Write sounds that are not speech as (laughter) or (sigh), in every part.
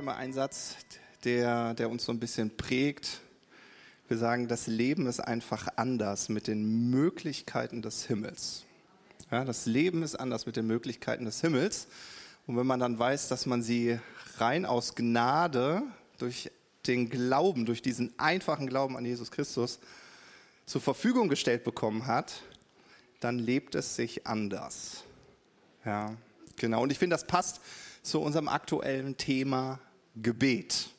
immer einen Satz, der, der uns so ein bisschen prägt. Wir sagen, das Leben ist einfach anders mit den Möglichkeiten des Himmels. Ja, das Leben ist anders mit den Möglichkeiten des Himmels. Und wenn man dann weiß, dass man sie rein aus Gnade durch den Glauben, durch diesen einfachen Glauben an Jesus Christus zur Verfügung gestellt bekommen hat, dann lebt es sich anders. Ja, genau. Und ich finde, das passt zu unserem aktuellen Thema Gebet.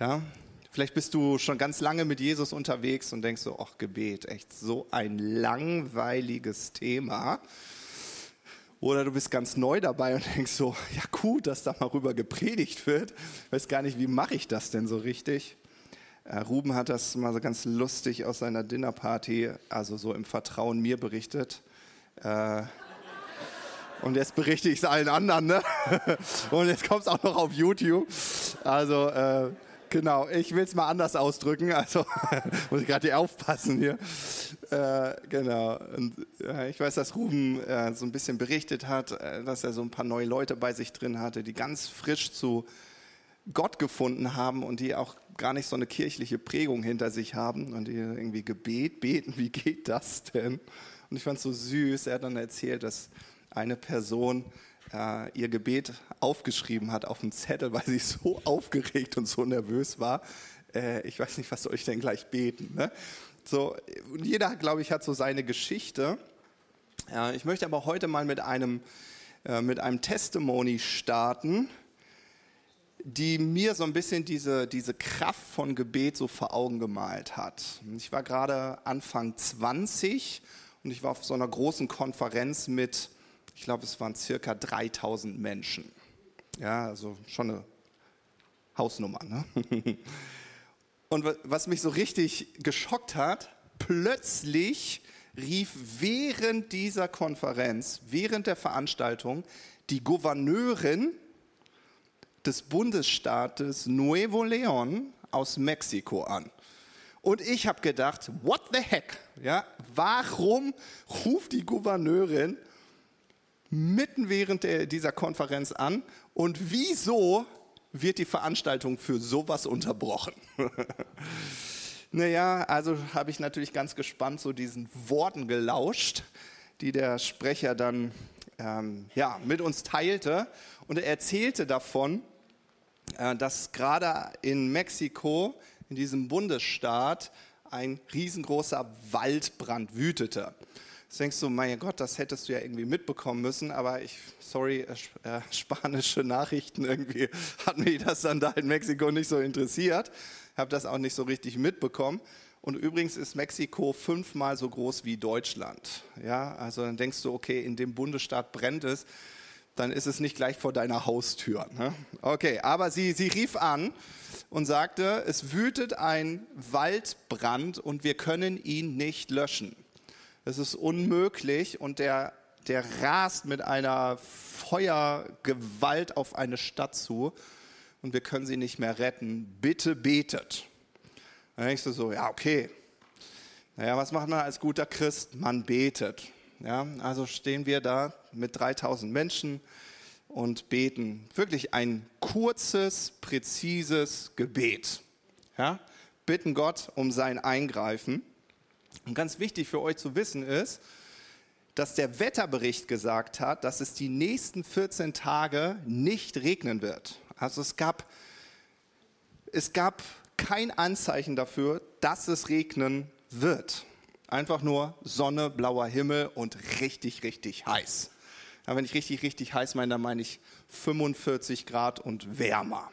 Ja, vielleicht bist du schon ganz lange mit Jesus unterwegs und denkst so, ach Gebet, echt so ein langweiliges Thema. Oder du bist ganz neu dabei und (laughs) denkst so, ja gut, dass da mal rüber gepredigt wird. Weiß gar nicht, wie mache ich das denn so richtig? Äh, Ruben hat das mal so ganz lustig aus seiner Dinnerparty, also so im Vertrauen mir berichtet. Äh, und jetzt berichte ich es allen anderen. Ne? (laughs) Und jetzt kommt es auch noch auf YouTube. Also äh, genau, ich will es mal anders ausdrücken. Also (laughs) muss ich gerade hier aufpassen hier. Äh, genau. Und, äh, ich weiß, dass Ruben äh, so ein bisschen berichtet hat, äh, dass er so ein paar neue Leute bei sich drin hatte, die ganz frisch zu Gott gefunden haben und die auch gar nicht so eine kirchliche Prägung hinter sich haben und die irgendwie Gebet beten. Wie geht das denn? Und ich fand es so süß. Er hat dann erzählt, dass eine Person äh, ihr Gebet aufgeschrieben hat auf dem Zettel, weil sie so (laughs) aufgeregt und so nervös war. Äh, ich weiß nicht, was soll ich denn gleich beten? Ne? So, jeder, glaube ich, hat so seine Geschichte. Äh, ich möchte aber heute mal mit einem, äh, mit einem Testimony starten, die mir so ein bisschen diese, diese Kraft von Gebet so vor Augen gemalt hat. Ich war gerade Anfang 20 und ich war auf so einer großen Konferenz mit ich glaube, es waren circa 3000 Menschen. Ja, also schon eine Hausnummer. Ne? (laughs) Und was mich so richtig geschockt hat, plötzlich rief während dieser Konferenz, während der Veranstaltung, die Gouverneurin des Bundesstaates Nuevo León aus Mexiko an. Und ich habe gedacht, what the heck? Ja, warum ruft die Gouverneurin mitten während der, dieser Konferenz an und wieso wird die Veranstaltung für sowas unterbrochen? (laughs) naja, also habe ich natürlich ganz gespannt so diesen Worten gelauscht, die der Sprecher dann ähm, ja, mit uns teilte und er erzählte davon, äh, dass gerade in Mexiko, in diesem Bundesstaat, ein riesengroßer Waldbrand wütete. Jetzt denkst du, mein Gott, das hättest du ja irgendwie mitbekommen müssen, aber ich, sorry, äh, äh (laughs) spanische Nachrichten irgendwie (laughs) hat mich das dann da in Mexiko nicht so interessiert, habe das auch nicht so richtig mitbekommen. Und übrigens ist Mexiko fünfmal so groß wie Deutschland. Ja, also dann denkst du, okay, in dem Bundesstaat brennt es, dann ist es nicht gleich vor deiner Haustür. Ne? Okay, aber sie, sie rief an und sagte, es wütet ein Waldbrand und wir können ihn nicht löschen. Es ist unmöglich und der, der rast mit einer Feuergewalt auf eine Stadt zu und wir können sie nicht mehr retten. Bitte betet. Dann denkst du so, ja, okay. Naja, was macht man als guter Christ? Man betet. Ja, also stehen wir da mit 3000 Menschen und beten. Wirklich ein kurzes, präzises Gebet. Ja, bitten Gott um sein Eingreifen. Und ganz wichtig für euch zu wissen ist, dass der Wetterbericht gesagt hat, dass es die nächsten 14 Tage nicht regnen wird. Also es gab, es gab kein Anzeichen dafür, dass es regnen wird. Einfach nur Sonne, blauer Himmel und richtig, richtig heiß. Ja, wenn ich richtig, richtig heiß meine, dann meine ich 45 Grad und wärmer.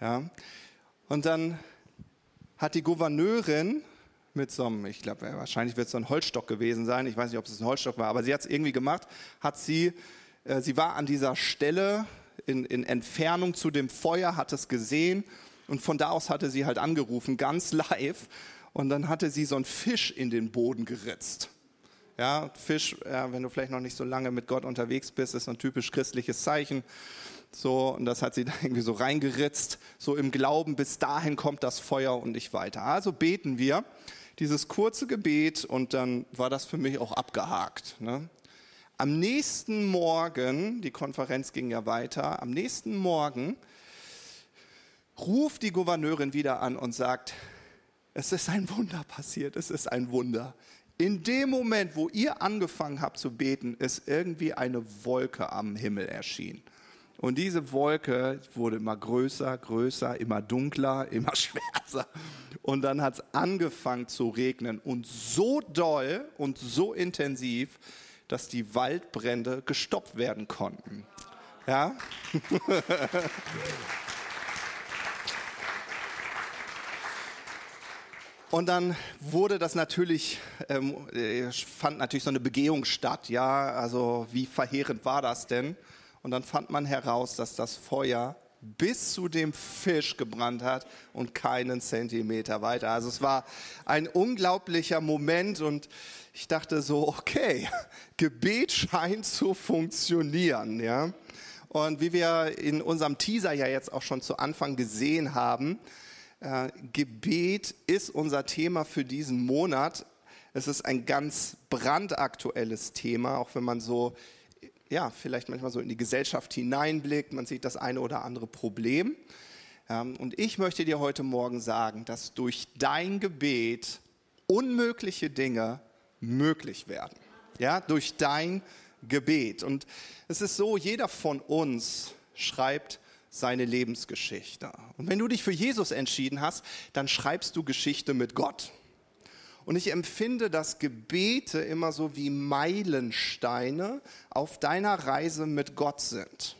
Ja. Und dann hat die Gouverneurin mit so einem, ich glaube, wahrscheinlich wird es so ein Holzstock gewesen sein. Ich weiß nicht, ob es ein Holzstock war, aber sie hat es irgendwie gemacht. Hat sie, äh, sie war an dieser Stelle in, in Entfernung zu dem Feuer, hat es gesehen und von da aus hatte sie halt angerufen, ganz live. Und dann hatte sie so einen Fisch in den Boden geritzt. Ja, Fisch, ja, wenn du vielleicht noch nicht so lange mit Gott unterwegs bist, ist so ein typisch christliches Zeichen. So, und das hat sie (laughs) da irgendwie so reingeritzt, so im Glauben, bis dahin kommt das Feuer und nicht weiter. Also beten wir dieses kurze Gebet und dann war das für mich auch abgehakt. Ne? Am nächsten Morgen, die Konferenz ging ja weiter, am nächsten Morgen ruft die Gouverneurin wieder an und sagt, es ist ein Wunder passiert, es ist ein Wunder. In dem Moment, wo ihr angefangen habt zu beten, ist irgendwie eine Wolke am Himmel erschienen. Und diese Wolke wurde immer größer, größer, immer dunkler, immer (laughs) schwärzer. Und dann hat es angefangen zu regnen und so doll und so intensiv, dass die Waldbrände gestoppt werden konnten. Ja? (laughs) Und dann wurde das natürlich, ähm, äh, fand natürlich so eine Begehung statt, ja, also wie verheerend war das denn? Und dann fand man heraus, dass das Feuer bis zu dem Fisch gebrannt hat und keinen Zentimeter weiter. Also es war ein unglaublicher Moment und ich dachte so, okay, (laughs) Gebet scheint zu funktionieren, ja. Und wie wir in unserem Teaser ja jetzt auch schon zu Anfang gesehen haben, äh, Gebet ist unser Thema für diesen Monat. Es ist ein ganz brandaktuelles Thema, auch wenn man so, ja, vielleicht manchmal so in die Gesellschaft hineinblickt. Man sieht das eine oder andere Problem. Ähm, und ich möchte dir heute Morgen sagen, dass durch dein Gebet unmögliche Dinge möglich werden. Ja, durch dein Gebet. Und es ist so, jeder von uns schreibt seine Lebensgeschichte. Und wenn du dich für Jesus entschieden hast, dann schreibst du Geschichte mit Gott. Und ich empfinde, dass Gebete immer so wie Meilensteine auf deiner Reise mit Gott sind.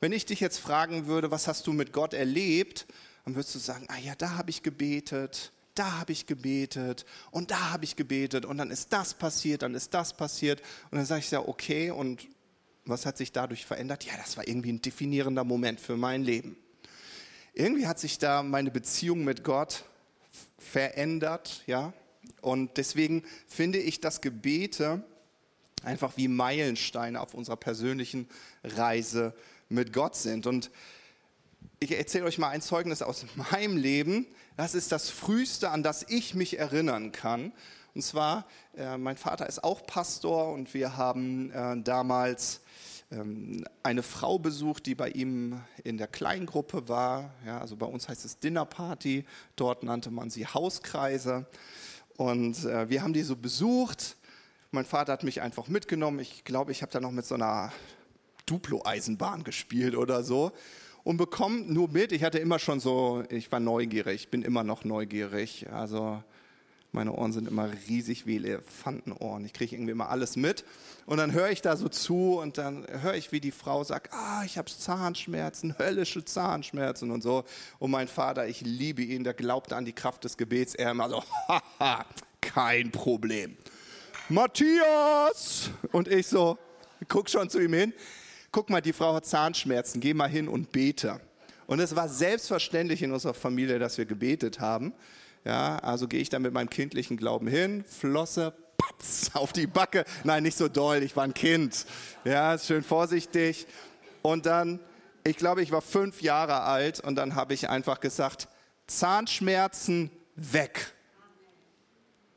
Wenn ich dich jetzt fragen würde, was hast du mit Gott erlebt, dann würdest du sagen, ah ja, da habe ich gebetet, da habe ich gebetet und da habe ich gebetet und dann ist das passiert, dann ist das passiert und dann sage ich ja, okay, und was hat sich dadurch verändert? Ja, das war irgendwie ein definierender Moment für mein Leben. Irgendwie hat sich da meine Beziehung mit Gott verändert, ja. Und deswegen finde ich, dass Gebete einfach wie Meilensteine auf unserer persönlichen Reise mit Gott sind. Und ich erzähle euch mal ein Zeugnis aus (laughs) meinem Leben. Das ist das Früheste, an das ich mich erinnern kann. Und zwar, äh, mein Vater ist auch Pastor und wir haben äh, damals eine Frau besucht, die bei ihm in der Kleingruppe war. Ja, also bei uns heißt es Dinnerparty, dort nannte man sie Hauskreise. Und äh, wir haben die so besucht. Mein Vater hat mich einfach mitgenommen. Ich glaube, ich habe da noch mit so einer Duplo-Eisenbahn gespielt oder so. Und bekomme nur mit, ich hatte immer schon so, ich war neugierig, bin immer noch neugierig. Also meine Ohren sind immer riesig wie Elefantenohren. Ich kriege irgendwie immer alles mit. Und dann höre ich da so zu und dann höre ich, wie die Frau sagt, ah, ich habe Zahnschmerzen, höllische Zahnschmerzen und so. Und mein Vater, ich liebe ihn, der glaubte an die Kraft des Gebets. Er immer so, haha, kein Problem. Matthias! Und ich so, guck schon zu ihm hin. Guck mal, die Frau hat Zahnschmerzen, geh mal hin und bete. Und es war selbstverständlich in unserer Familie, dass wir gebetet haben. Ja, also gehe ich dann mit meinem kindlichen Glauben hin, Flosse, patz, auf die Backe. Nein, nicht so doll, ich war ein Kind. Ja, schön vorsichtig. Und dann, ich glaube, ich war fünf Jahre alt und dann habe ich einfach gesagt, Zahnschmerzen weg.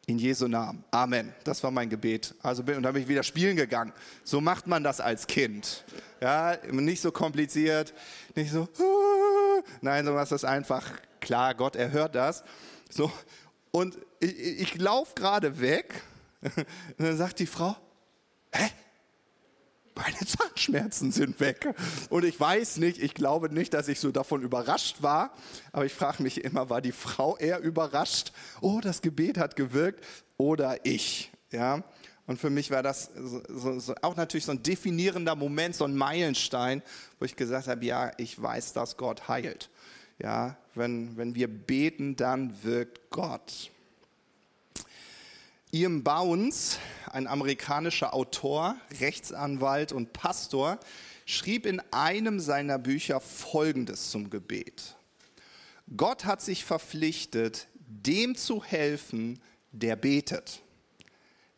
In Jesu Namen. Amen. Das war mein Gebet. Also bin, und dann bin ich wieder spielen gegangen. So macht man das als Kind. Ja, nicht so kompliziert, nicht so, (laughs) nein, so was ist einfach klar. Gott erhört das. So, und ich, ich laufe gerade weg (laughs) und dann sagt die Frau, hä? Meine Zahnschmerzen sind weg. Und ich weiß nicht, ich glaube nicht, dass ich so davon überrascht war, aber ich frage mich immer, war die Frau eher überrascht, oh, das Gebet hat gewirkt, oder ich? Ja, und für mich war das so, so, auch natürlich so ein definierender Moment, so ein Meilenstein, wo ich gesagt habe, ja, ich weiß, dass Gott heilt. Ja, wenn, wenn wir beten, dann wirkt Gott. Ian Bounds, ein amerikanischer Autor, Rechtsanwalt und Pastor, schrieb in einem seiner Bücher Folgendes zum Gebet. Gott hat sich verpflichtet, dem zu helfen, der betet.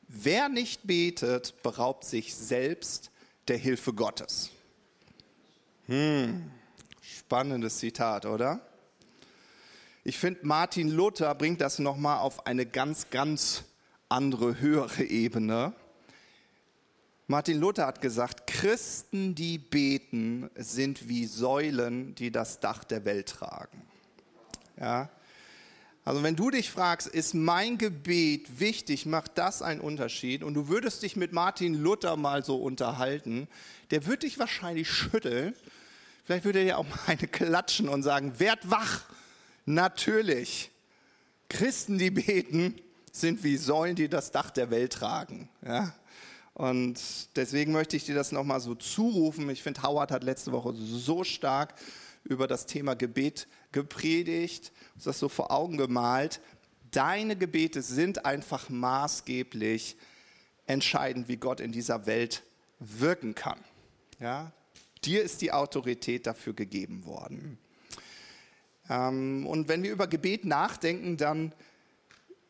Wer nicht betet, beraubt sich selbst der Hilfe Gottes. Hm. Spannendes Zitat, oder? Ich finde, Martin Luther bringt das nochmal auf eine ganz, ganz andere, höhere Ebene. Martin Luther hat gesagt, Christen, die beten, sind wie Säulen, die das Dach der Welt tragen. Ja? Also wenn du dich fragst, ist mein Gebet wichtig, macht das einen Unterschied? Und du würdest dich mit Martin Luther mal so unterhalten, der würde dich wahrscheinlich schütteln. Vielleicht würde er dir auch mal eine klatschen und sagen, werd wach. Natürlich. Christen, die beten, sind wie Säulen, die das Dach der Welt tragen. Ja? Und deswegen möchte ich dir das nochmal so zurufen. Ich finde, Howard hat letzte Woche so stark über das Thema Gebet gepredigt, das so vor Augen gemalt. Deine Gebete sind einfach maßgeblich entscheidend, wie Gott in dieser Welt wirken kann. Ja? Dir ist die Autorität dafür gegeben worden. Ähm, und wenn wir über Gebet nachdenken, dann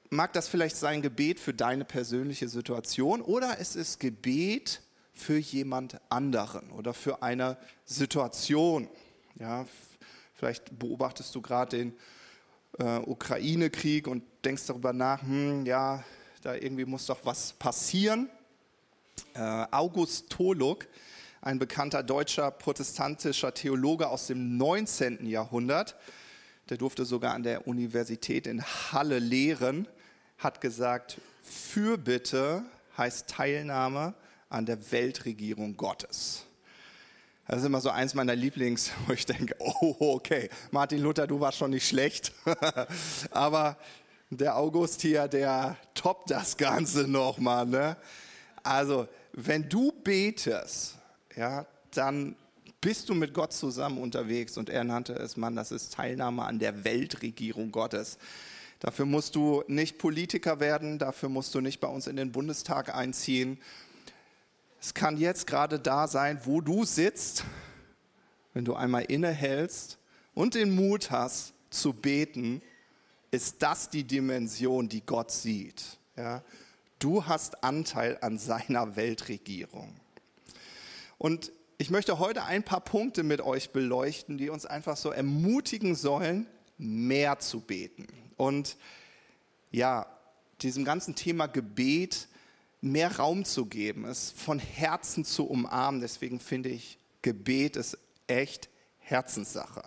mag das vielleicht sein Gebet für deine persönliche Situation oder es ist Gebet für jemand anderen oder für eine Situation. Ja, vielleicht beobachtest du gerade den äh, Ukraine-Krieg und denkst darüber nach, hm, ja, da irgendwie muss doch was passieren. Äh, August Toluk, ein bekannter deutscher protestantischer Theologe aus dem 19. Jahrhundert, der durfte sogar an der Universität in Halle lehren, hat gesagt, Fürbitte heißt Teilnahme an der Weltregierung Gottes. Das ist immer so eins meiner Lieblings, (laughs) wo ich denke, oh, okay, Martin Luther, du warst schon nicht schlecht. (laughs) Aber der August hier, der toppt das Ganze nochmal. Ne? Also, wenn du betest, ja, dann bist du mit Gott zusammen unterwegs und er nannte es, Mann, das ist Teilnahme an der Weltregierung Gottes. Dafür musst du nicht Politiker werden, dafür musst du nicht bei uns in den Bundestag einziehen. Es kann jetzt gerade da sein, wo du sitzt, wenn du einmal innehältst und den Mut hast zu beten, ist das die Dimension, die Gott sieht. Ja? Du hast Anteil an seiner Weltregierung. Und ich möchte heute ein paar Punkte mit euch beleuchten, die uns einfach so ermutigen sollen, mehr zu beten. Und ja, diesem ganzen Thema Gebet mehr Raum zu geben, es von Herzen zu umarmen. Deswegen finde ich, Gebet ist echt Herzenssache.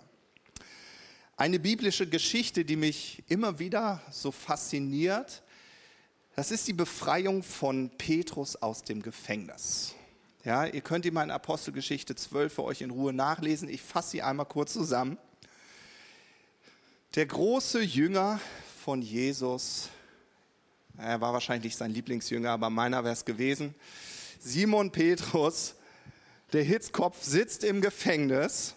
Eine biblische Geschichte, die mich immer wieder so fasziniert, das ist die Befreiung von Petrus aus dem Gefängnis. Ja, ihr könnt die mal in Apostelgeschichte 12 für euch in Ruhe nachlesen. Ich fasse sie einmal kurz zusammen. Der große Jünger von Jesus, er war wahrscheinlich nicht sein Lieblingsjünger, aber meiner wäre es gewesen. Simon Petrus, der Hitzkopf, sitzt im Gefängnis.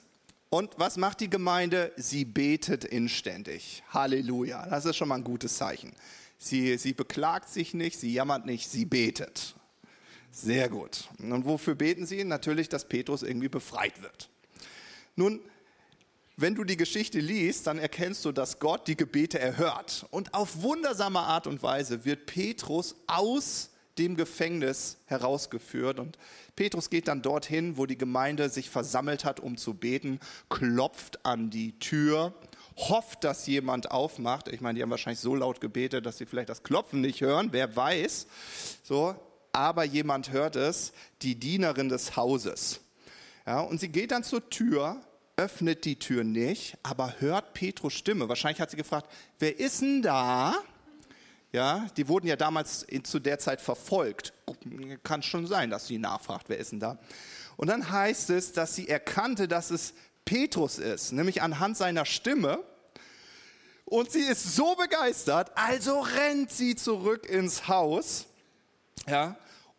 Und was macht die Gemeinde? Sie betet inständig. Halleluja. Das ist schon mal ein gutes Zeichen. Sie, sie beklagt sich nicht, sie jammert nicht, sie betet. Sehr gut. Und wofür beten sie? Natürlich, dass Petrus irgendwie befreit wird. Nun, wenn du die Geschichte liest, dann erkennst du, dass Gott die Gebete erhört. Und auf wundersame Art und Weise wird Petrus aus dem Gefängnis herausgeführt. Und Petrus geht dann dorthin, wo die Gemeinde sich versammelt hat, um zu beten, klopft an die Tür, hofft, dass jemand aufmacht. Ich meine, die haben wahrscheinlich so laut gebetet, dass sie vielleicht das Klopfen nicht hören, wer weiß. So, aber jemand hört es, die Dienerin des Hauses. Ja, und sie geht dann zur Tür, öffnet die Tür nicht, aber hört Petrus Stimme. Wahrscheinlich hat sie gefragt, wer ist denn da? Ja, die wurden ja damals zu der Zeit verfolgt. Kann schon sein, dass sie nachfragt, wer ist denn da? Und dann heißt es, dass sie erkannte, dass es Petrus ist, nämlich anhand seiner Stimme. Und sie ist so begeistert, also rennt sie zurück ins Haus ja,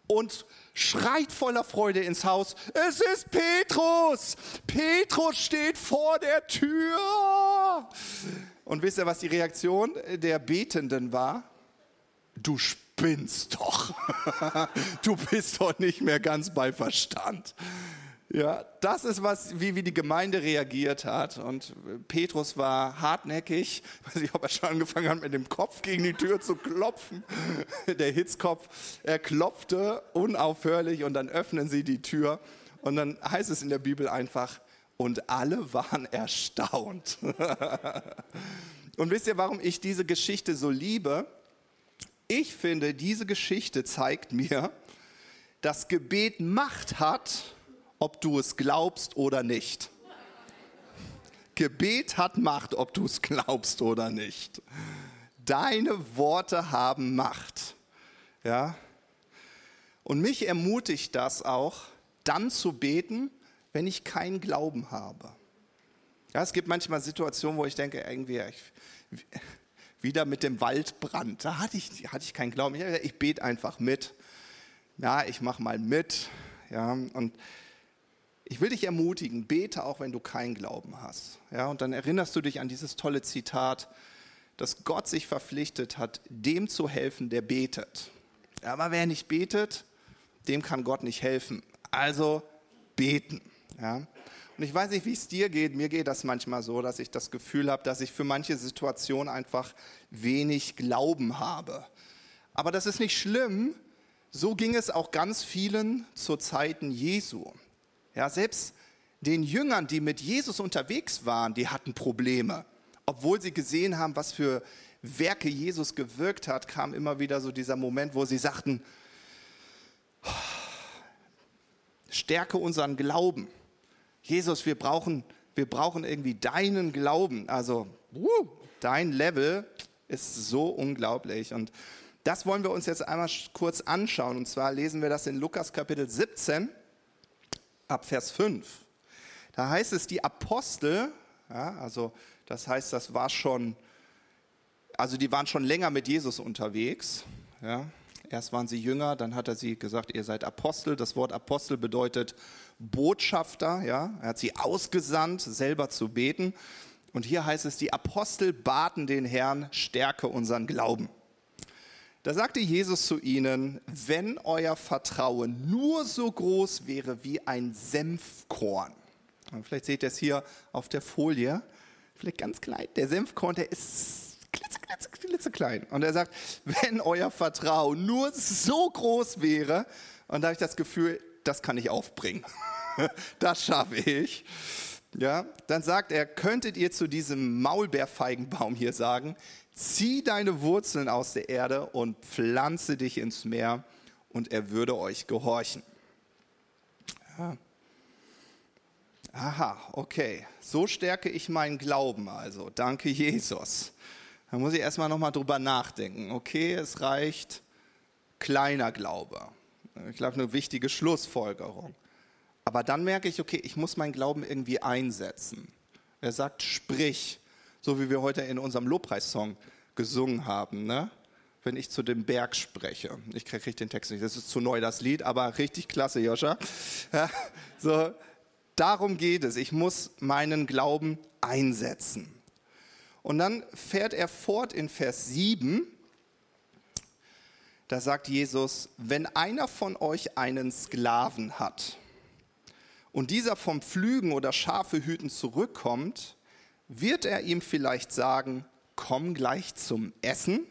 und schreit voller Freude ins Haus, es ist Petrus, Petrus steht vor der Tür. Und wisst ihr, was die Reaktion der Betenden war? Du spinnst doch, (laughs) du bist doch nicht mehr ganz bei Verstand. Ja, das ist was, wie, wie die Gemeinde reagiert hat. Und Petrus war hartnäckig. Ich weiß nicht, ob er schon angefangen hat, mit dem Kopf gegen die Tür zu klopfen. Der Hitzkopf, er klopfte unaufhörlich und dann öffnen sie die Tür. Und dann heißt es in der Bibel einfach, und alle waren erstaunt. (laughs) und wisst ihr, warum ich diese Geschichte so liebe? Ich finde, diese Geschichte zeigt mir, dass Gebet Macht hat, ob du es glaubst oder nicht. Gebet hat Macht, ob du es glaubst oder nicht. Deine Worte haben Macht. Ja? Und mich ermutigt das auch, dann zu beten, wenn ich keinen Glauben habe. Ja, es gibt manchmal Situationen, wo ich denke, irgendwie, ich, wieder mit dem Waldbrand, da hatte ich, hatte ich keinen Glauben. Ich, ich bete einfach mit. Ja, ich mache mal mit. Ja, und ich will dich ermutigen, bete auch, wenn du keinen Glauben hast. Ja, und dann erinnerst du dich an dieses tolle Zitat, dass Gott sich verpflichtet hat, dem zu helfen, der betet. Aber wer nicht betet, dem kann Gott nicht helfen. Also beten. Ja. Und ich weiß nicht, wie es dir geht. Mir geht das manchmal so, dass ich das Gefühl habe, dass ich für manche Situationen einfach wenig Glauben habe. Aber das ist nicht schlimm. So ging es auch ganz vielen zu Zeiten Jesu. Ja, selbst den Jüngern, die mit Jesus unterwegs waren, die hatten Probleme. Obwohl sie gesehen haben, was für Werke Jesus gewirkt hat, kam immer wieder so dieser Moment, wo sie sagten, stärke unseren Glauben. Jesus, wir brauchen, wir brauchen irgendwie deinen Glauben. Also, uh, dein Level ist so unglaublich. Und das wollen wir uns jetzt einmal kurz anschauen. Und zwar lesen wir das in Lukas Kapitel 17 ab Vers 5. Da heißt es, die Apostel, ja, also das heißt, das war schon, also die waren schon länger mit Jesus unterwegs. Ja. Erst waren sie Jünger, dann hat er sie gesagt, ihr seid Apostel. Das Wort Apostel bedeutet Botschafter. Ja? Er hat sie ausgesandt, selber zu beten. Und hier heißt es, die Apostel baten den Herrn, stärke unseren Glauben. Da sagte Jesus zu ihnen, wenn euer Vertrauen nur so groß wäre wie ein Senfkorn. Vielleicht seht ihr es hier auf der Folie. Vielleicht ganz klein. Der Senfkorn, der ist klitzeklein. Und er sagt, wenn euer Vertrauen nur so groß wäre, und da habe ich das Gefühl, das kann ich aufbringen. (laughs) das schaffe ich. Ja, dann sagt er, könntet ihr zu diesem Maulbeerfeigenbaum hier sagen, zieh deine Wurzeln aus der Erde und pflanze dich ins Meer und er würde euch gehorchen. Aha, okay. So stärke ich meinen Glauben also. Danke, Jesus. Da muss ich erstmal nochmal drüber nachdenken. Okay, es reicht kleiner Glaube. Ich glaube, eine wichtige Schlussfolgerung. Aber dann merke ich, okay, ich muss meinen Glauben irgendwie einsetzen. Er sagt, sprich, so wie wir heute in unserem Lobpreissong gesungen haben, ne? wenn ich zu dem Berg spreche. Ich kriege den Text nicht, das ist zu neu, das Lied, aber richtig klasse, Joscha. Ja, so, darum geht es. Ich muss meinen Glauben einsetzen. Und dann fährt er fort in Vers 7. Da sagt Jesus, wenn einer von euch einen Sklaven hat und dieser vom Pflügen oder Schafe hüten zurückkommt, wird er ihm vielleicht sagen, komm gleich zum Essen.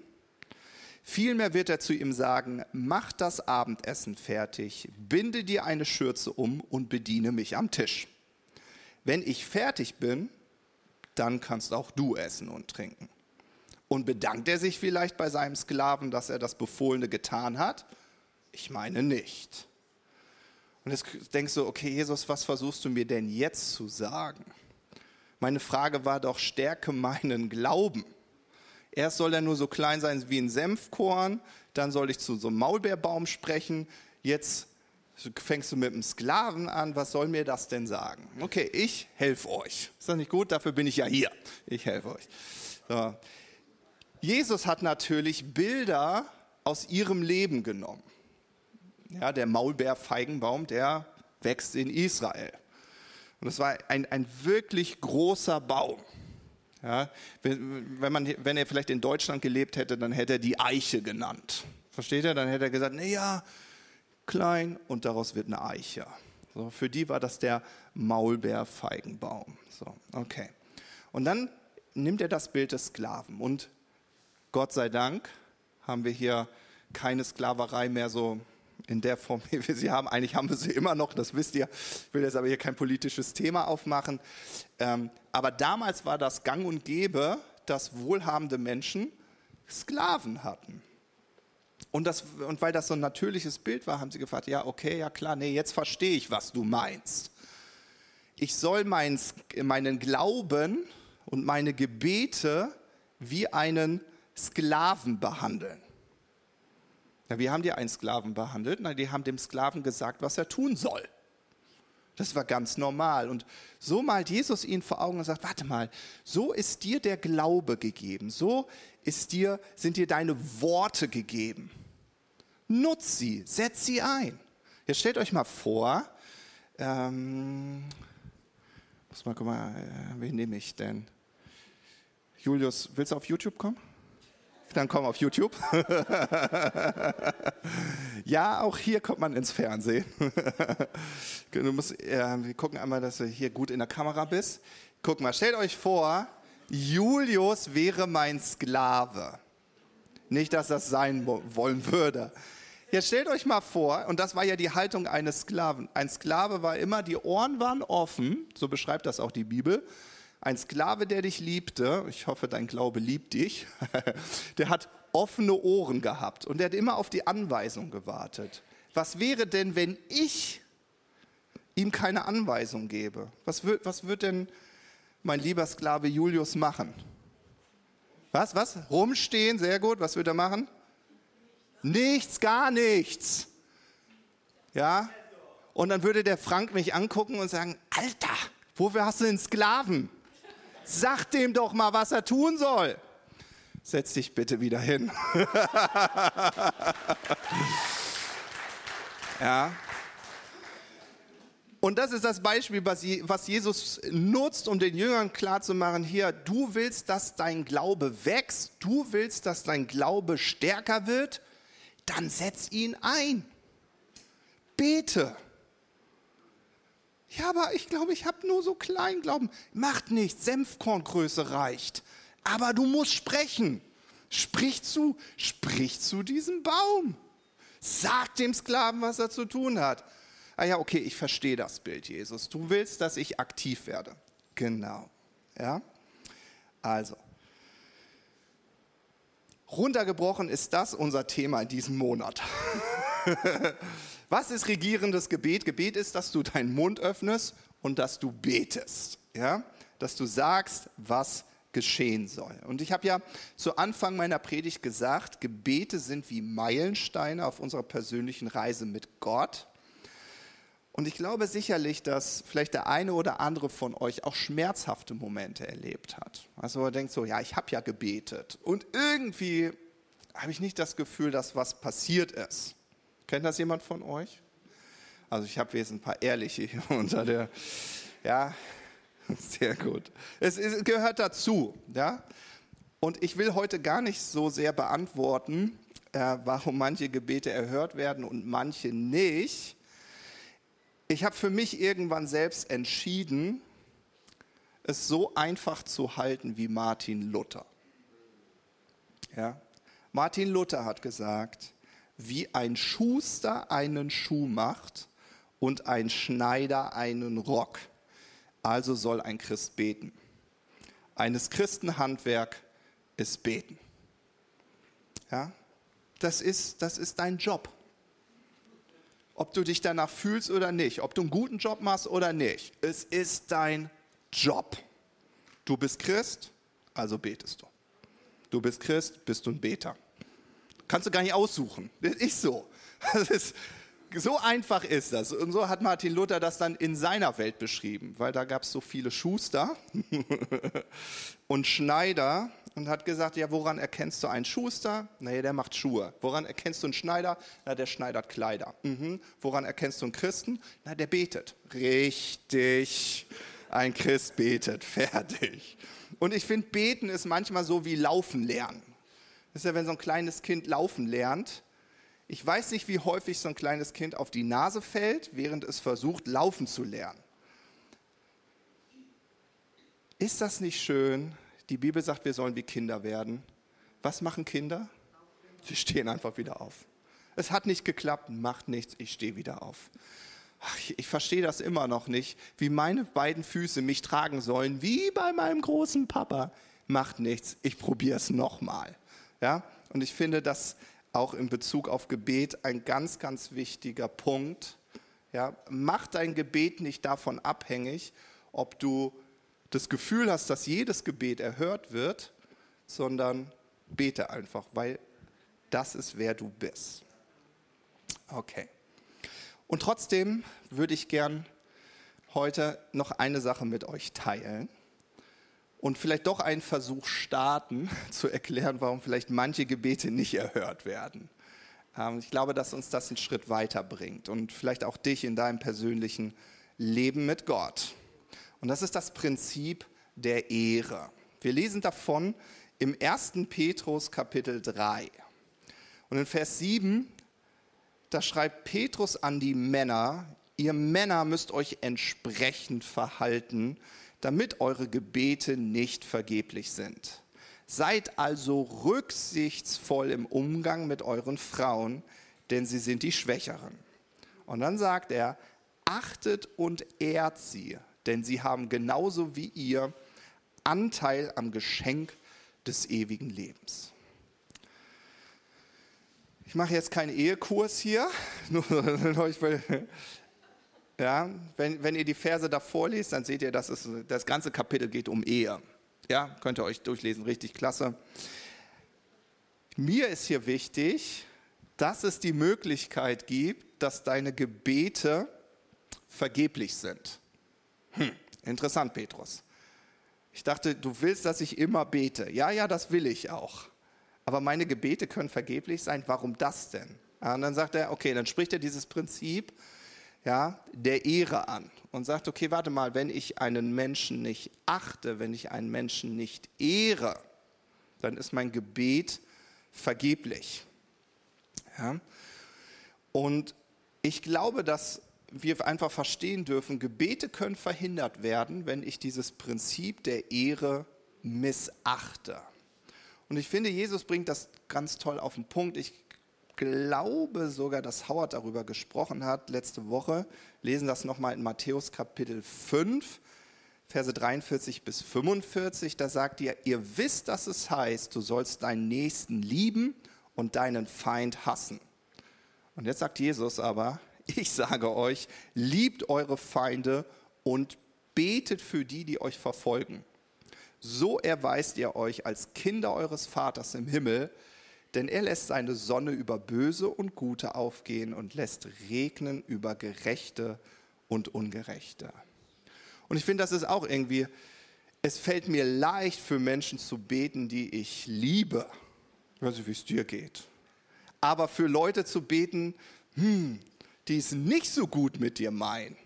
Vielmehr wird er zu ihm sagen, mach das Abendessen fertig, binde dir eine Schürze um und bediene mich am Tisch. Wenn ich fertig bin, dann kannst auch du essen und trinken. Und bedankt er sich vielleicht bei seinem Sklaven, dass er das Befohlene getan hat? Ich meine nicht. Und jetzt denkst du, okay, Jesus, was versuchst du mir denn jetzt zu sagen? Meine Frage war doch, stärke meinen Glauben. Erst soll er nur so klein sein wie ein Senfkorn, dann soll ich zu so einem Maulbeerbaum sprechen, jetzt fängst du mit einem Sklaven an, was soll mir das denn sagen? Okay, ich helfe euch. Ist das nicht gut? Dafür bin ich ja hier. Ich helfe euch. So. Jesus hat natürlich Bilder aus ihrem Leben genommen. Ja, der Maulbeerfeigenbaum, der wächst in Israel. Und es war ein, ein wirklich großer Baum. Ja, wenn, wenn, man, wenn er vielleicht in Deutschland gelebt hätte, dann hätte er die Eiche genannt. Versteht ihr? Dann hätte er gesagt, naja, klein und daraus wird eine Eiche. So, für die war das der Maulbeerfeigenbaum. So, okay. Und dann nimmt er das Bild des Sklaven und Gott sei Dank haben wir hier keine Sklaverei mehr so in der Form, wie wir sie haben. Eigentlich haben wir sie immer noch, das wisst ihr. Ich will jetzt aber hier kein politisches Thema aufmachen. Ähm, aber damals war das gang und gäbe, dass wohlhabende Menschen Sklaven hatten. und, das, und weil das so ein natürliches Bild war, haben sie gefragt, ja, okay, ja klar, nee, jetzt verstehe ich, was du meinst. Ich soll mein, meinen Glauben und meine Gebete wie einen Sklaven behandeln. Ja, wie haben die einen Sklaven behandelt? Na, die haben dem Sklaven gesagt, was er tun soll. Das war ganz normal. Und so malt Jesus ihn vor Augen und sagt, warte mal, so ist dir der Glaube gegeben, so ist dir, sind dir deine Worte gegeben. Nutz sie, setz sie ein. Jetzt stellt euch mal vor, ähm, muss mal, guck mal, äh, wen nehme ich denn? Julius, willst du auf YouTube kommen? Dann komm auf YouTube. (laughs) ja, auch hier kommt man ins Fernsehen. (laughs) du musst, äh, wir gucken einmal, dass du hier gut in der Kamera bist. Guck mal, stellt euch vor, Julius wäre mein Sklave. Nicht, dass das sein wollen würde. Jetzt stellt euch mal vor, und das war ja die Haltung eines Sklaven. Ein Sklave war immer, die Ohren waren offen, so beschreibt das auch die Bibel. Ein Sklave, der dich liebte, ich hoffe, dein Glaube liebt dich, (laughs) der hat offene Ohren gehabt und der hat immer auf die Anweisung gewartet. Was wäre denn, wenn ich ihm keine Anweisung gebe? Was wird, was wird denn mein lieber Sklave Julius machen? Was, was? Rumstehen, sehr gut. Was wird er machen? Nichts, gar nichts. Ja? Und dann würde der Frank mich angucken und sagen, Alter, wofür hast du den Sklaven? Sag dem doch mal, was er tun soll. Setz dich bitte wieder hin. (laughs) ja. Und das ist das Beispiel, was Jesus nutzt, um den Jüngern klarzumachen, hier, du willst, dass dein Glaube wächst, du willst, dass dein Glaube stärker wird, dann setz ihn ein. Bete. Ja, aber ich glaube, ich habe nur so klein Glauben. Macht nichts, Senfkorngröße reicht. Aber du musst sprechen. Sprich zu, sprich zu diesem Baum. Sag dem Sklaven, was er zu tun hat ah ja, okay, ich verstehe das Bild, Jesus. Du willst, dass ich aktiv werde. Genau. Ja? Also, runtergebrochen ist das unser Thema in diesem Monat. (laughs) Was ist regierendes Gebet? Gebet ist, dass du deinen Mund öffnest und dass du betest. Ja? Dass du sagst, was geschehen soll. Und ich habe ja zu Anfang meiner Predigt gesagt, Gebete sind wie Meilensteine auf unserer persönlichen Reise mit Gott. Und ich glaube sicherlich, dass vielleicht der eine oder andere von euch auch schmerzhafte Momente erlebt hat. Also er denkt so, ja, ich habe ja gebetet und irgendwie habe ich nicht das Gefühl, dass was passiert ist. Kennt das jemand von euch? Also ich habe jetzt ein paar ehrliche hier (laughs) unter der, ja, (laughs) sehr gut. Es, es gehört dazu, ja. Und ich will heute gar nicht so sehr beantworten, äh, warum manche Gebete erhört werden und manche nicht ich habe für mich irgendwann selbst entschieden, es so einfach zu halten wie Martin Luther. Ja? Martin Luther hat gesagt, wie ein Schuster einen Schuh macht und ein Schneider einen Rock, also soll ein Christ beten. Eines Christenhandwerk ist beten. Ja? Das, ist, das ist dein Job ob du dich danach fühlst oder nicht, ob du einen guten Job machst oder nicht. Es ist dein Job. Du bist Christ, also betest du. Du bist Christ, bist du ein Beter. Kannst du gar nicht aussuchen. Das ist so. (laughs) Das ist, so einfach ist das. Und so hat Martin Luther das dann in seiner Welt beschrieben, weil da gab es so viele Schuster (laughs) und Schneider und hat gesagt, ja, woran erkennst du einen Schuster? Naja, der macht Schuhe. Woran erkennst du einen Schneider? Na, der schneidert Kleider. Mhm. Woran erkennst du einen Christen? Na, der betet. Richtig. Ein Christ betet. (laughs) Fertig. Und ich finde, beten ist manchmal so wie laufen lernen. Ist ja, wenn so ein kleines Kind laufen lernt. Ich weiß nicht, wie häufig so ein kleines Kind auf die Nase fällt, während es versucht, laufen zu lernen. Ist das nicht schön, die Bibel sagt, wir sollen wie Kinder werden. Was machen Kinder? Sie stehen einfach wieder auf. Es hat nicht geklappt, macht nichts, ich stehe wieder auf. Ach, ich verstehe das immer noch nicht, wie meine beiden Füße mich tragen sollen, wie bei meinem großen Papa. Macht nichts, ich probiere es nochmal. Ja? Und ich finde, dass auch in Bezug auf Gebet ein ganz, ganz wichtiger Punkt. Ja, mach dein Gebet nicht davon abhängig, ob du das Gefühl hast, dass jedes Gebet erhört wird, sondern bete einfach, weil das ist, wer du bist. Okay. Und trotzdem würde ich gern heute noch eine Sache mit euch teilen und vielleicht doch einen Versuch starten, (laughs) zu erklären, warum vielleicht manche Gebete nicht erhört werden. Ähm, ich glaube, dass uns das einen Schritt weiterbringt und vielleicht auch dich in deinem persönlichen Leben mit Gott. Und das ist das Prinzip der Ehre. Wir lesen davon im 1. Petrus Kapitel 3. Und in Vers 7, da schreibt Petrus an die Männer, ihr Männer müsst euch entsprechend verhalten, damit eure Gebete nicht vergeblich sind. Seid also rücksichtsvoll im Umgang mit euren Frauen, denn sie sind die Schwächeren. Und dann sagt er, achtet und ehrt sie, denn sie haben genauso wie ihr Anteil am Geschenk des ewigen Lebens. Ich mache jetzt keinen Ehekurs hier, (laughs) ja, wenn, wenn ihr die Verse davor liest, dann seht ihr, dass es, das ganze Kapitel geht um Ehe. Ja, könnt ihr euch durchlesen, richtig klasse. Mir ist hier wichtig, dass es die Möglichkeit gibt, dass deine Gebete vergeblich sind. Hm, interessant, Petrus. Ich dachte, du willst, dass ich immer bete. Ja, ja, das will ich auch. Aber meine Gebete können vergeblich sein. Warum das denn? Und dann sagt er, okay, dann spricht er dieses Prinzip ja, der Ehre an und sagt, okay, warte mal, wenn ich einen Menschen nicht achte, wenn ich einen Menschen nicht ehre, dann ist mein Gebet vergeblich. Ja? Und ich glaube, dass wir einfach verstehen dürfen, Gebete können verhindert werden, wenn ich dieses Prinzip der Ehre missachte. Und ich finde, Jesus bringt das ganz toll auf den Punkt. Ich glaube sogar, dass Howard darüber gesprochen hat letzte Woche. Lesen das nochmal in Matthäus Kapitel 5, Verse 43 bis 45. Da sagt ihr, ihr wisst, dass es heißt, du sollst deinen Nächsten lieben und deinen Feind hassen. Und jetzt sagt Jesus aber, ich sage euch, liebt eure Feinde und betet für die, die euch verfolgen. So erweist ihr euch als Kinder eures Vaters im Himmel, denn er lässt seine Sonne über Böse und Gute aufgehen und lässt regnen über Gerechte und Ungerechte. Und ich finde, das ist auch irgendwie, es fällt mir leicht für Menschen zu beten, die ich liebe. Ich weiß nicht, wie es dir geht. Aber für Leute zu beten, hm, die es nicht so gut mit dir meinen.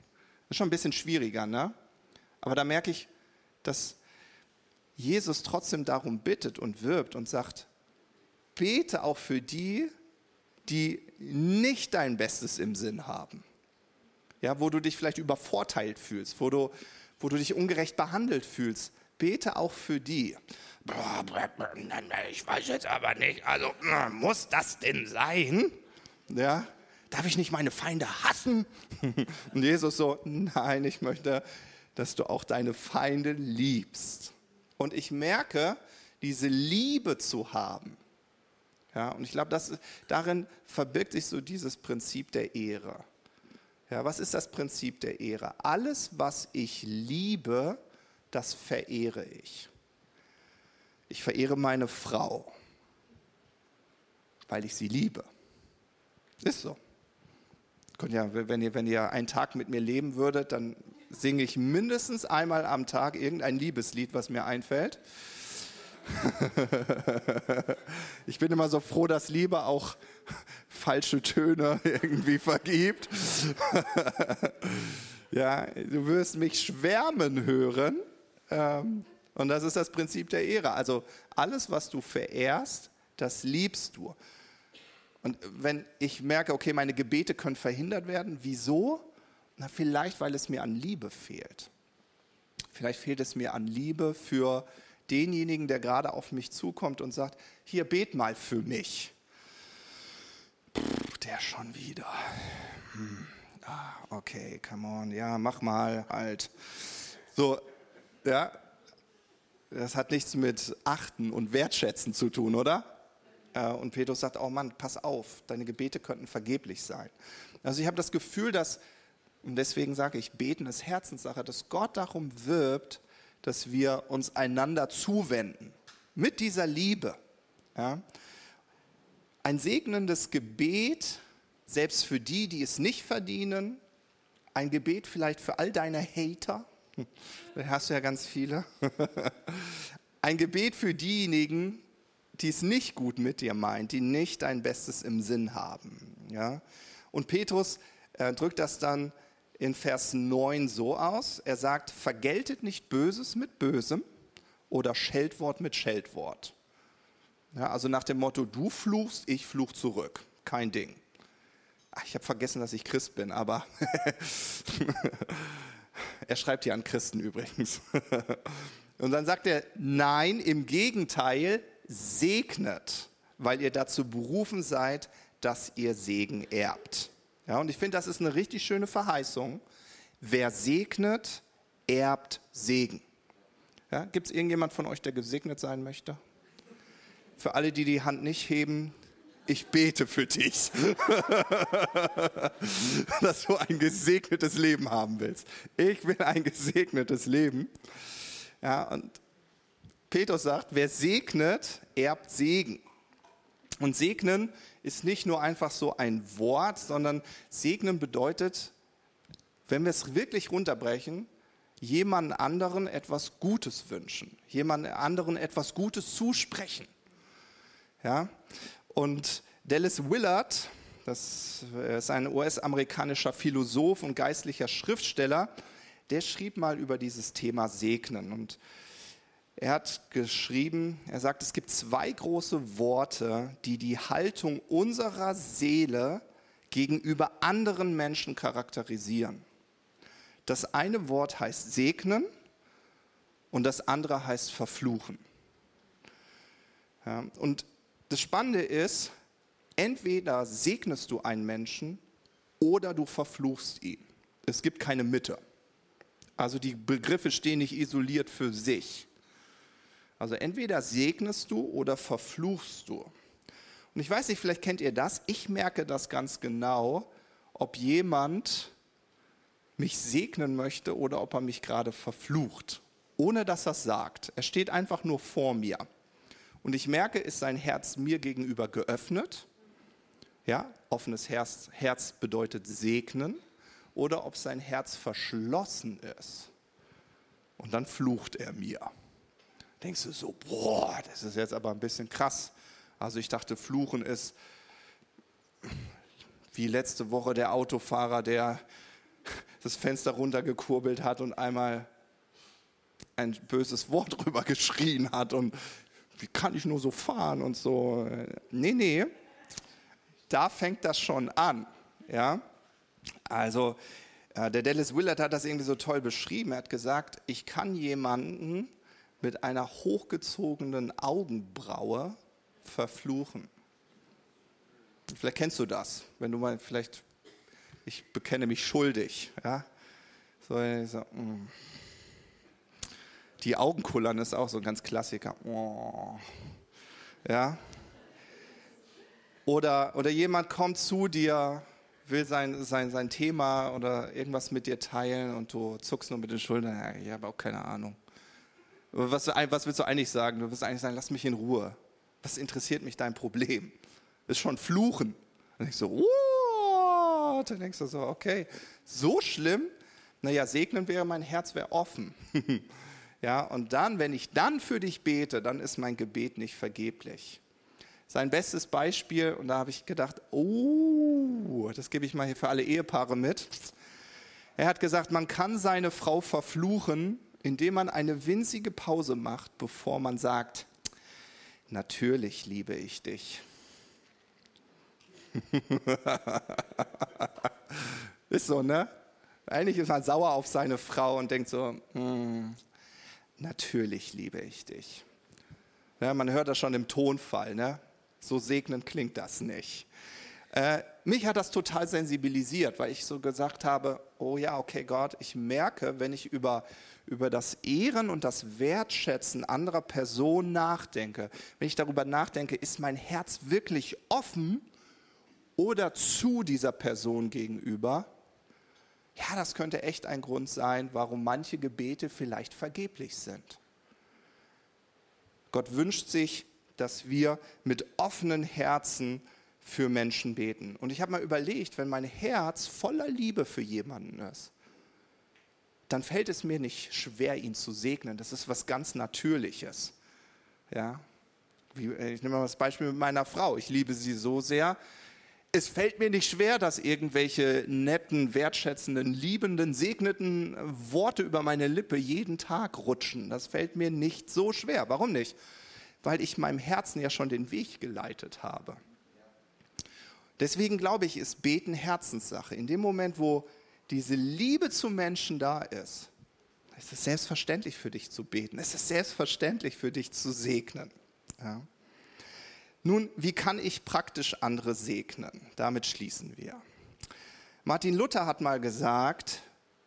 Ist schon ein bisschen schwieriger, ne? Aber da merke ich, dass Jesus trotzdem darum bittet und wirbt und sagt, bete auch für die, die nicht dein Bestes im Sinn haben. Ja, wo du dich vielleicht übervorteilt fühlst, wo du, wo du dich ungerecht behandelt fühlst. Bete auch für die. Ich weiß jetzt aber nicht, also muss das denn sein? Ja, darf ich nicht meine Feinde hassen? (laughs) Und Jesus so, nein, ich möchte, dass du auch deine Feinde liebst. Und ich merke, diese Liebe zu haben. Ja, und ich glaube, darin verbirgt sich so dieses Prinzip der Ehre. Ja, was ist das Prinzip der Ehre? Alles, was ich liebe, das verehre ich. Ich verehre meine Frau, weil ich sie liebe. Ist so. Ja, wenn, ihr, wenn ihr einen Tag mit mir leben würdet, dann singe ich mindestens einmal am Tag irgendein Liebeslied, was mir einfällt. (laughs) ich bin immer so froh, dass Liebe auch (laughs) falsche Töne (laughs) irgendwie vergibt. ja, du wirst mich schwärmen hören. Ähm, und das ist das Prinzip der Ehre. Also alles, was du verehrst, das liebst du. Und wenn ich merke, okay, meine Gebete können verhindert werden, wieso? Na, vielleicht, weil es mir an Liebe fehlt. Vielleicht fehlt es mir an Liebe für denjenigen, der gerade auf mich zukommt und sagt, hier bet mal für mich. Pff, der schon wieder. Hm. Ah, okay, come on, ja, mach mal halt. So, ja, das hat nichts mit Achten und Wertschätzen zu tun, oder? Äh, und Petrus sagt, oh Mann, pass auf, deine Gebete könnten vergeblich sein. Also ich habe das Gefühl, dass, und deswegen sage ich, beten ist Herzenssache, dass Gott darum wirbt, dass wir uns einander zuwenden. Mit dieser Liebe. Ja? Ein segnendes Gebet, selbst für die, die es nicht verdienen. Ein Gebet vielleicht für all deine Hater. (laughs) Da hast du ja ganz viele. (laughs) Ein Gebet für diejenigen, die es nicht gut mit dir meint, die nicht dein Bestes im Sinn haben. Ja? Und Petrus äh, drückt das dann in Vers 9 so aus. Er sagt, vergeltet nicht Böses mit Bösem oder Scheldwort mit Scheldwort. Ja, also nach dem Motto, du fluchst, ich fluch zurück. Kein Ding. Ach, ich habe vergessen, dass ich Christ bin, aber (laughs) er schreibt hier an Christen übrigens. (laughs) Und dann sagt er, nein, im Gegenteil, segnet, weil ihr dazu berufen seid, dass ihr Segen erbt. Ja, und ich finde, das ist eine richtig schöne Verheißung. Wer segnet, erbt Segen. Ja, Gibt es irgendjemand von euch, der gesegnet sein möchte? Für alle, die die Hand nicht heben, ich bete für dich, (laughs) dass du ein gesegnetes Leben haben willst. Ich will ein gesegnetes Leben. Ja, und Petrus sagt, wer segnet, erbt Segen. Und segnen ist nicht nur einfach so ein Wort, sondern segnen bedeutet, wenn wir es wirklich runterbrechen, jemand anderen etwas Gutes wünschen, jemand anderen etwas Gutes zusprechen. Ja? Und Dallas Willard, das ist ein US-amerikanischer Philosoph und geistlicher Schriftsteller, der schrieb mal über dieses Thema Segnen. Und er hat geschrieben, er sagt, es gibt zwei große Worte, die die Haltung unserer Seele gegenüber anderen Menschen charakterisieren. Das eine Wort heißt segnen und das andere heißt verfluchen. Ja, und das Spannende ist, entweder segnest du einen Menschen oder du verfluchst ihn. Es gibt keine Mitte. Also die Begriffe stehen nicht isoliert für sich. Also entweder segnest du oder verfluchst du. Und ich weiß nicht, vielleicht kennt ihr das. Ich merke das ganz genau, ob jemand mich segnen möchte oder ob er mich gerade verflucht, ohne dass er es sagt. Er steht einfach nur vor mir. Und ich merke, ist sein Herz mir gegenüber geöffnet? Ja, offenes Herz, Herz bedeutet segnen. Oder ob sein Herz verschlossen ist. Und dann flucht er mir denkst du so, boah, das ist jetzt aber ein bisschen krass. Also ich dachte, Fluchen ist wie letzte Woche der Autofahrer, der das Fenster runtergekurbelt hat und einmal ein böses Wort (laughs) drüber geschrien hat und wie kann ich nur so fahren und so. Nee, nee, da fängt das schon an. Ja? Also äh, der Dallas Willard hat das irgendwie so toll beschrieben. Er hat gesagt, ich kann jemanden mit einer hochgezogenen Augenbraue verfluchen. Vielleicht kennst du das, wenn du mal vielleicht, ich bekenne mich schuldig, ja. So, so mm. Die Augenkullern ist auch so ein ganz Klassiker. Oh. Ja. Oder, oder jemand kommt zu dir, will sein, sein, sein Thema oder irgendwas mit dir teilen und du zuckst nur mit den Schultern. Ja, ich habe auch keine Ahnung. Was, was willst du eigentlich sagen? Du willst eigentlich sagen, lass mich in Ruhe. Was interessiert mich dein Problem? Das ist schon Fluchen. Und ich so, what? Dann denkst du so, okay, so schlimm? Naja, segnen wäre, mein Herz wäre offen. (laughs) ja, und dann, wenn ich dann für dich bete, dann ist mein Gebet nicht vergeblich. Sein bestes Beispiel, und da habe ich gedacht, oh, das gebe ich mal hier für alle Ehepaare mit. Er hat gesagt, man kann seine Frau verfluchen, indem man eine winzige Pause macht, bevor man sagt, natürlich liebe ich dich. (laughs) ist so, ne? Eigentlich ist man sauer auf seine Frau und denkt so, hm, natürlich liebe ich dich. Ja, man hört das schon im Tonfall, ne? So segnend klingt das nicht. Äh, mich hat das total sensibilisiert, weil ich so gesagt habe, oh ja, okay Gott, ich merke, wenn ich über, über das Ehren und das Wertschätzen anderer Personen nachdenke, wenn ich darüber nachdenke, ist mein Herz wirklich offen oder zu dieser Person gegenüber, ja, das könnte echt ein Grund sein, warum manche Gebete vielleicht vergeblich sind. Gott wünscht sich, dass wir mit offenen Herzen für Menschen beten. Und ich habe mal überlegt, wenn mein Herz voller Liebe für jemanden ist, dann fällt es mir nicht schwer, ihn zu segnen. Das ist was ganz Natürliches. Ja? Ich nehme mal das Beispiel mit meiner Frau. Ich liebe sie so sehr. Es fällt mir nicht schwer, dass irgendwelche netten, wertschätzenden, liebenden, segneten Worte über meine Lippe jeden Tag rutschen. Das fällt mir nicht so schwer. Warum nicht? Weil ich meinem Herzen ja schon den Weg geleitet habe. Deswegen glaube ich, ist Beten Herzenssache. In dem Moment, wo diese Liebe zum Menschen da ist, ist es selbstverständlich für dich zu beten. Es ist selbstverständlich für dich zu segnen. Ja. Nun, wie kann ich praktisch andere segnen? Damit schließen wir. Martin Luther hat mal gesagt,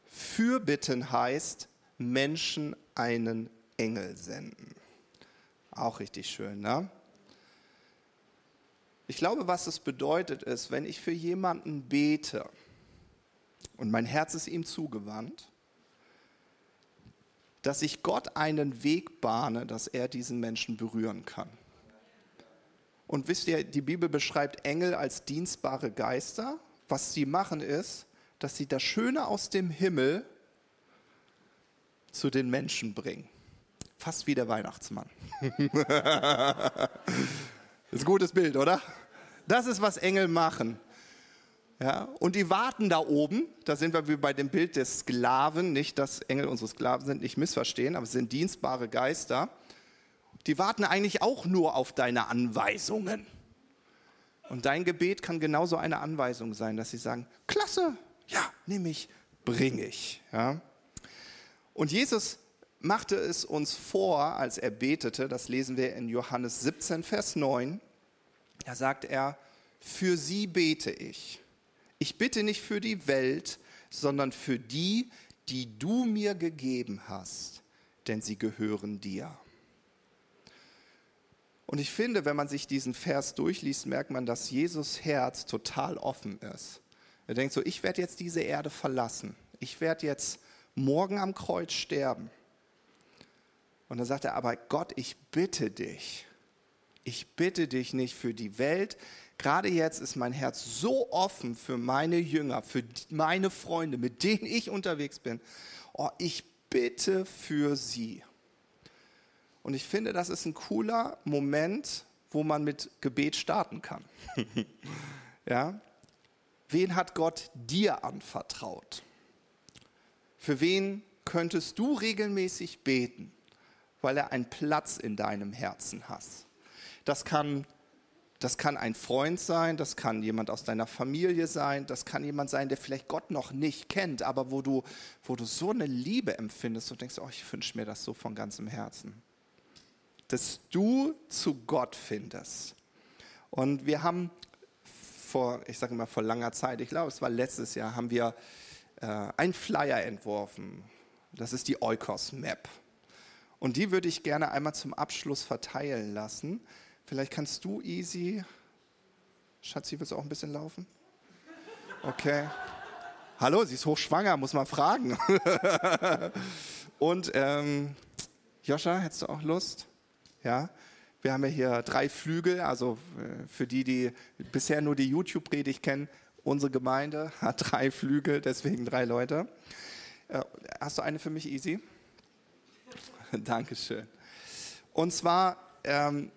Fürbitten heißt Menschen einen Engel senden. Auch richtig schön, ne? Ich glaube, was es bedeutet ist, wenn ich für jemanden bete und mein Herz ist ihm zugewandt, dass ich Gott einen Weg bahne, dass er diesen Menschen berühren kann. Und wisst ihr, die Bibel beschreibt Engel als dienstbare Geister. Was sie machen ist, dass sie das Schöne aus dem Himmel zu den Menschen bringen. Fast wie der Weihnachtsmann. Das (laughs) ist ein gutes Bild, oder? Das ist, was Engel machen. Ja, und die warten da oben, da sind wir wie bei dem Bild des Sklaven, nicht, dass Engel unsere Sklaven sind, nicht missverstehen, aber es sind dienstbare Geister. Die warten eigentlich auch nur auf deine Anweisungen. Und dein Gebet kann genauso eine Anweisung sein, dass sie sagen, klasse, ja, nehme ich, bringe ich. Ja. Und Jesus machte es uns vor, als er betete, das lesen wir in Johannes 17, Vers 9, da sagt er, für sie bete ich. Ich bitte nicht für die Welt, sondern für die, die du mir gegeben hast, denn sie gehören dir. Und ich finde, wenn man sich diesen Vers durchliest, merkt man, dass Jesus Herz total offen ist. Er denkt so, ich werde jetzt diese Erde verlassen. Ich werde jetzt morgen am Kreuz sterben. Und dann sagt er, aber Gott, ich bitte dich, ich bitte dich nicht für die Welt. Gerade jetzt ist mein Herz so offen für meine Jünger, für meine Freunde, mit denen ich unterwegs bin. Oh, ich bitte für sie. Und ich finde, das ist ein cooler Moment, wo man mit Gebet starten kann. (laughs) ja? Wen hat Gott dir anvertraut? Für wen könntest du regelmäßig beten? weil er einen Platz in deinem Herzen hat. Das kann, das kann ein Freund sein, das kann jemand aus deiner Familie sein, das kann jemand sein, der vielleicht Gott noch nicht kennt, aber wo du, wo du so eine Liebe empfindest und denkst, oh, ich wünsche mir das so von ganzem Herzen. Dass du zu Gott findest. Und wir haben vor, ich sage mal vor langer Zeit, ich glaube, es war letztes Jahr, haben wir äh, einen Flyer entworfen. Das ist die Eukos Map. Und die würde ich gerne einmal zum Abschluss verteilen lassen. Vielleicht kannst du, Easy, Schatzi, willst du auch ein bisschen laufen? Okay. Hallo, sie ist hochschwanger, muss man fragen. (laughs) Und ähm, Joscha, hättest du auch Lust? Ja. Wir haben ja hier drei Flügel, also äh, für die, die bisher nur die YouTube-Predigt kennen, unsere Gemeinde (laughs) hat drei Flügel, deswegen drei Leute. Äh, hast du eine für mich, Easy? (laughs) Dankeschön. Und zwar ähm,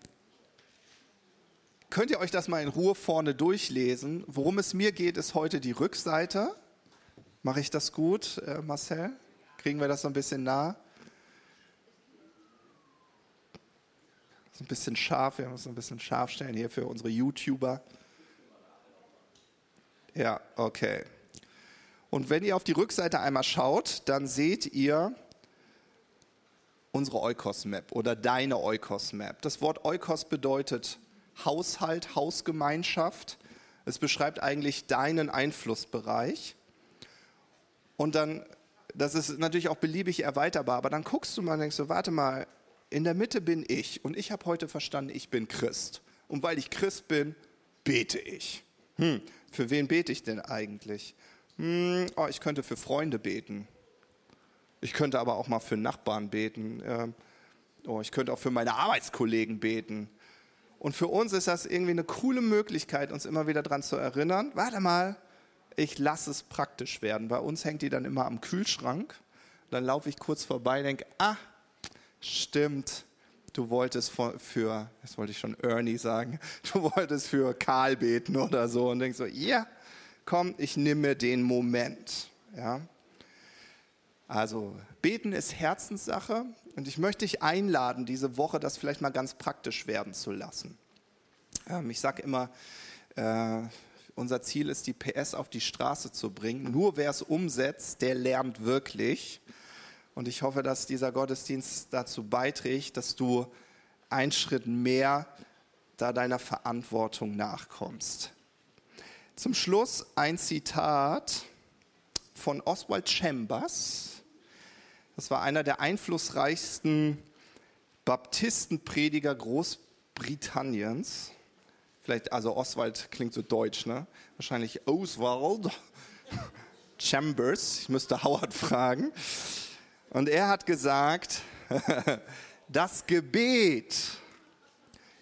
könnt ihr euch das mal in Ruhe vorne durchlesen. Worum es mir geht, ist heute die Rückseite. Mache ich das gut, äh, Marcel? Kriegen wir das so ein bisschen nah? So ein bisschen scharf, wir müssen ein bisschen scharf stellen hier für unsere YouTuber. Ja, okay. Und wenn ihr auf die Rückseite einmal schaut, dann seht ihr unsere Eukos-Map oder deine Eukos-Map. Das Wort Eukos bedeutet Haushalt, Hausgemeinschaft. Es beschreibt eigentlich deinen Einflussbereich. Und dann, das ist natürlich auch beliebig erweiterbar, aber dann guckst du mal und denkst so, warte mal, in der Mitte bin ich und ich habe heute verstanden, ich bin Christ. Und weil ich Christ bin, bete ich. Hm, für wen bete ich denn eigentlich? Hm, oh, ich könnte für Freunde beten. Ich könnte aber auch mal für Nachbarn beten. Ähm, oh, ich könnte auch für meine Arbeitskollegen beten. Und für uns ist das irgendwie eine coole Möglichkeit, uns immer wieder daran zu erinnern, warte mal, ich lasse es praktisch werden. Bei uns hängt die dann immer am Kühlschrank. Dann laufe ich kurz vorbei und denke, ah, stimmt, du wolltest für, jetzt wollte ich schon Ernie sagen, (laughs) du wolltest für Karl beten oder so und denkst so, ja, komm, ich nehme den Moment. Ja. Also beten ist Herzenssache und ich möchte dich einladen, diese Woche das vielleicht mal ganz praktisch werden zu lassen. Ähm, ich sage immer, äh, unser Ziel ist, die PS auf die Straße zu bringen. Nur wer es umsetzt, der lernt wirklich. Und ich hoffe, dass dieser Gottesdienst dazu beiträgt, dass du einen Schritt mehr da deiner Verantwortung nachkommst. Zum Schluss ein Zitat von Oswald Chambers. Das war einer der einflussreichsten Baptistenprediger Großbritanniens. Vielleicht, also Oswald klingt so deutsch, ne? Wahrscheinlich Oswald (laughs) Chambers. Ich müsste Howard fragen. Und er hat gesagt, (laughs) das Gebet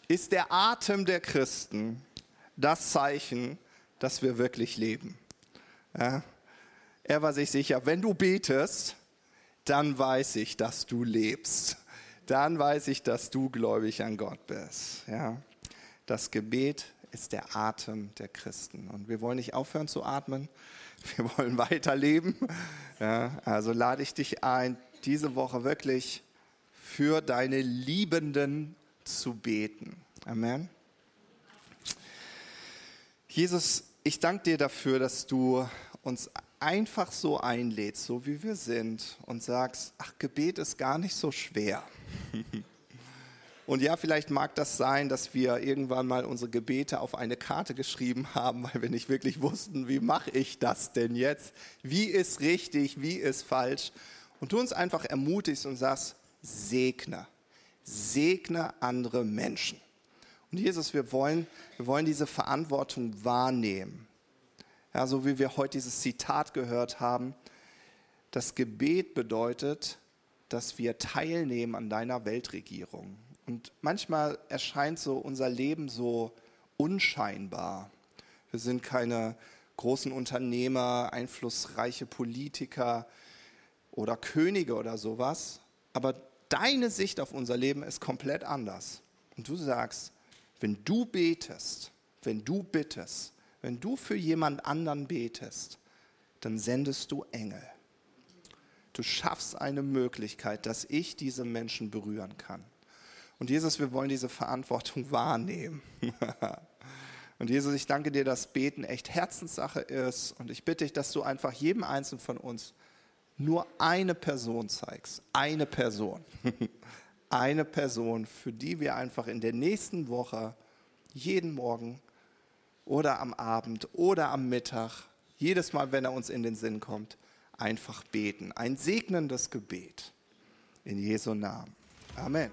ist der Atem der Christen, das Zeichen, dass wir wirklich leben. Ja? Er war sich sicher, wenn du betest, dann weiß ich, dass du lebst. Dann weiß ich, dass du gläubig an Gott bist. Ja? Das Gebet ist der Atem der Christen. Und wir wollen nicht aufhören zu atmen. (laughs) Wir wollen weiterleben. Ja? Also lade ich dich ein, diese Woche wirklich für deine Liebenden zu beten. Amen. Jesus, ich danke dir dafür, dass du uns einfach so einlädst, so wie wir sind, und sagst, ach, Gebet ist gar nicht so schwer. (laughs) Und ja, vielleicht mag das sein, dass wir irgendwann mal unsere Gebete auf eine Karte geschrieben haben, weil wir nicht wirklich wussten, wie mache ich das denn jetzt? Wie ist richtig, wie ist falsch? Und du uns einfach ermutigst und sagst, segne, segne andere Menschen. Und Jesus, wir wollen, wir wollen diese Verantwortung wahrnehmen. Ja, so wie wir heute dieses Zitat gehört haben, das Gebet bedeutet, dass wir teilnehmen an deiner Weltregierung. Und manchmal erscheint so unser Leben so unscheinbar. Wir sind keine großen Unternehmer, einflussreiche Politiker oder Könige oder sowas, aber deine Sicht auf unser Leben ist komplett anders. Und du sagst, wenn du betest, wenn du bittest, wenn du für jemand anderen betest, dann sendest du Engel. Du schaffst eine Möglichkeit, dass ich diese Menschen berühren kann. Und Jesus, wir wollen diese Verantwortung (laughs) wahrnehmen. Und Jesus, ich danke dir, dass Beten echt Herzenssache ist. Und ich bitte dich, dass du einfach jedem Einzelnen von uns nur eine Person zeigst. Eine Person. (laughs) eine Person, für die wir einfach in der nächsten Woche jeden Morgen oder am Abend oder am Mittag, jedes Mal, wenn er uns in den Sinn kommt, einfach beten. Ein segnendes Gebet. In Jesu Namen. Amen.